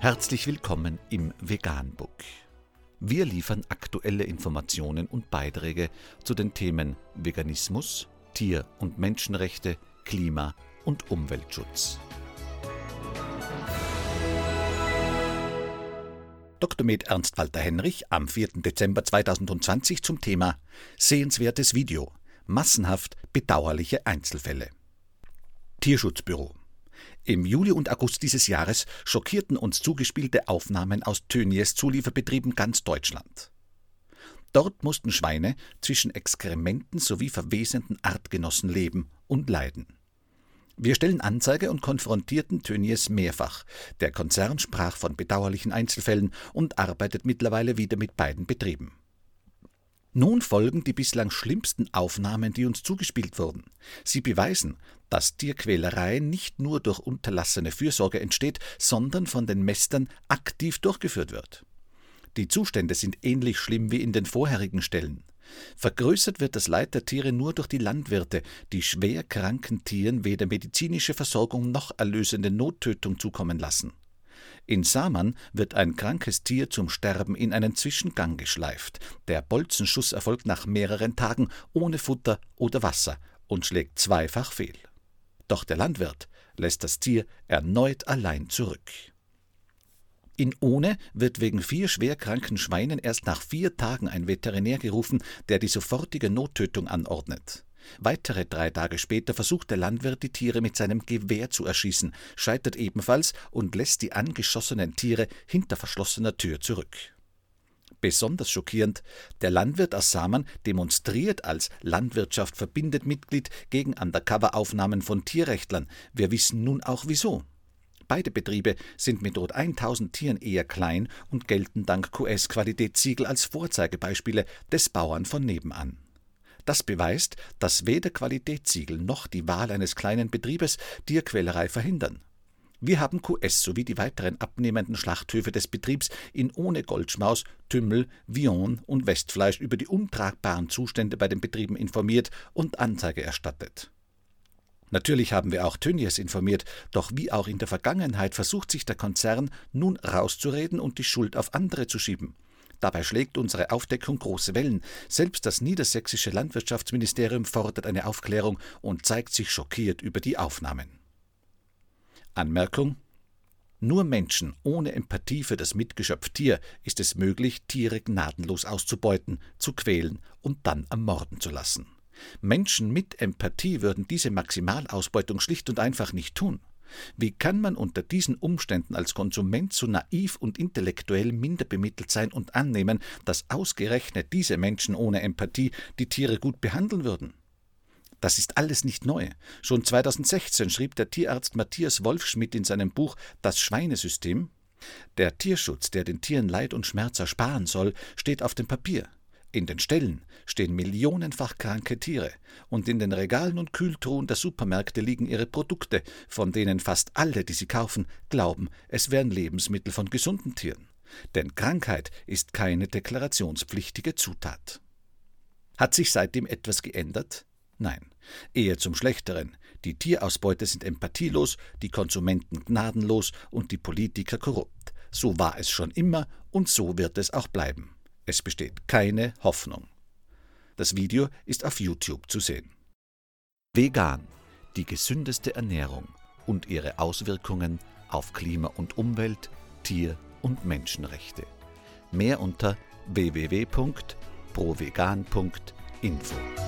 Herzlich willkommen im Veganbook. Wir liefern aktuelle Informationen und Beiträge zu den Themen Veganismus, Tier- und Menschenrechte, Klima- und Umweltschutz. Dr. Med Ernst Walter Henrich am 4. Dezember 2020 zum Thema Sehenswertes Video. Massenhaft bedauerliche Einzelfälle. Tierschutzbüro. Im Juli und August dieses Jahres schockierten uns zugespielte Aufnahmen aus Tönnies Zulieferbetrieben ganz Deutschland. Dort mussten Schweine zwischen Exkrementen sowie verwesenden Artgenossen leben und leiden. Wir stellen Anzeige und konfrontierten Tönnies mehrfach. Der Konzern sprach von bedauerlichen Einzelfällen und arbeitet mittlerweile wieder mit beiden Betrieben. Nun folgen die bislang schlimmsten Aufnahmen, die uns zugespielt wurden. Sie beweisen, dass Tierquälerei nicht nur durch unterlassene Fürsorge entsteht, sondern von den Mästern aktiv durchgeführt wird. Die Zustände sind ähnlich schlimm wie in den vorherigen Stellen. Vergrößert wird das Leid der Tiere nur durch die Landwirte, die schwer kranken Tieren weder medizinische Versorgung noch erlösende Nottötung zukommen lassen. In Samann wird ein krankes Tier zum Sterben in einen Zwischengang geschleift. Der Bolzenschuss erfolgt nach mehreren Tagen ohne Futter oder Wasser und schlägt zweifach fehl. Doch der Landwirt lässt das Tier erneut allein zurück. In Ohne wird wegen vier schwerkranken Schweinen erst nach vier Tagen ein Veterinär gerufen, der die sofortige Nottötung anordnet. Weitere drei Tage später versucht der Landwirt, die Tiere mit seinem Gewehr zu erschießen, scheitert ebenfalls und lässt die angeschossenen Tiere hinter verschlossener Tür zurück. Besonders schockierend, der Landwirt aus Samann demonstriert als Landwirtschaft verbindet Mitglied gegen Undercover-Aufnahmen von Tierrechtlern. Wir wissen nun auch wieso. Beide Betriebe sind mit rund 1000 Tieren eher klein und gelten dank QS-Qualitätssiegel als Vorzeigebeispiele des Bauern von nebenan. Das beweist, dass weder Qualitätssiegel noch die Wahl eines kleinen Betriebes Tierquälerei verhindern. Wir haben QS sowie die weiteren abnehmenden Schlachthöfe des Betriebs in ohne Goldschmaus, Tümmel, Vion und Westfleisch über die untragbaren Zustände bei den Betrieben informiert und Anzeige erstattet. Natürlich haben wir auch Tönnies informiert, doch wie auch in der Vergangenheit versucht sich der Konzern nun rauszureden und die Schuld auf andere zu schieben. Dabei schlägt unsere Aufdeckung große Wellen. Selbst das niedersächsische Landwirtschaftsministerium fordert eine Aufklärung und zeigt sich schockiert über die Aufnahmen. Anmerkung nur Menschen ohne Empathie für das Mitgeschöpf Tier ist es möglich, Tiere gnadenlos auszubeuten, zu quälen und dann ermorden zu lassen. Menschen mit Empathie würden diese Maximalausbeutung schlicht und einfach nicht tun. Wie kann man unter diesen Umständen als Konsument so naiv und intellektuell minder bemittelt sein und annehmen, dass ausgerechnet diese Menschen ohne Empathie die Tiere gut behandeln würden? Das ist alles nicht neu. Schon 2016 schrieb der Tierarzt Matthias Wolfschmidt in seinem Buch Das Schweinesystem Der Tierschutz, der den Tieren Leid und Schmerz ersparen soll, steht auf dem Papier. In den Ställen stehen millionenfach kranke Tiere, und in den Regalen und Kühltruhen der Supermärkte liegen ihre Produkte, von denen fast alle, die sie kaufen, glauben, es wären Lebensmittel von gesunden Tieren. Denn Krankheit ist keine deklarationspflichtige Zutat. Hat sich seitdem etwas geändert? Nein, eher zum Schlechteren. Die Tierausbeute sind empathielos, die Konsumenten gnadenlos und die Politiker korrupt. So war es schon immer und so wird es auch bleiben. Es besteht keine Hoffnung. Das Video ist auf YouTube zu sehen. Vegan, die gesündeste Ernährung und ihre Auswirkungen auf Klima und Umwelt, Tier- und Menschenrechte. Mehr unter www.provegan.info.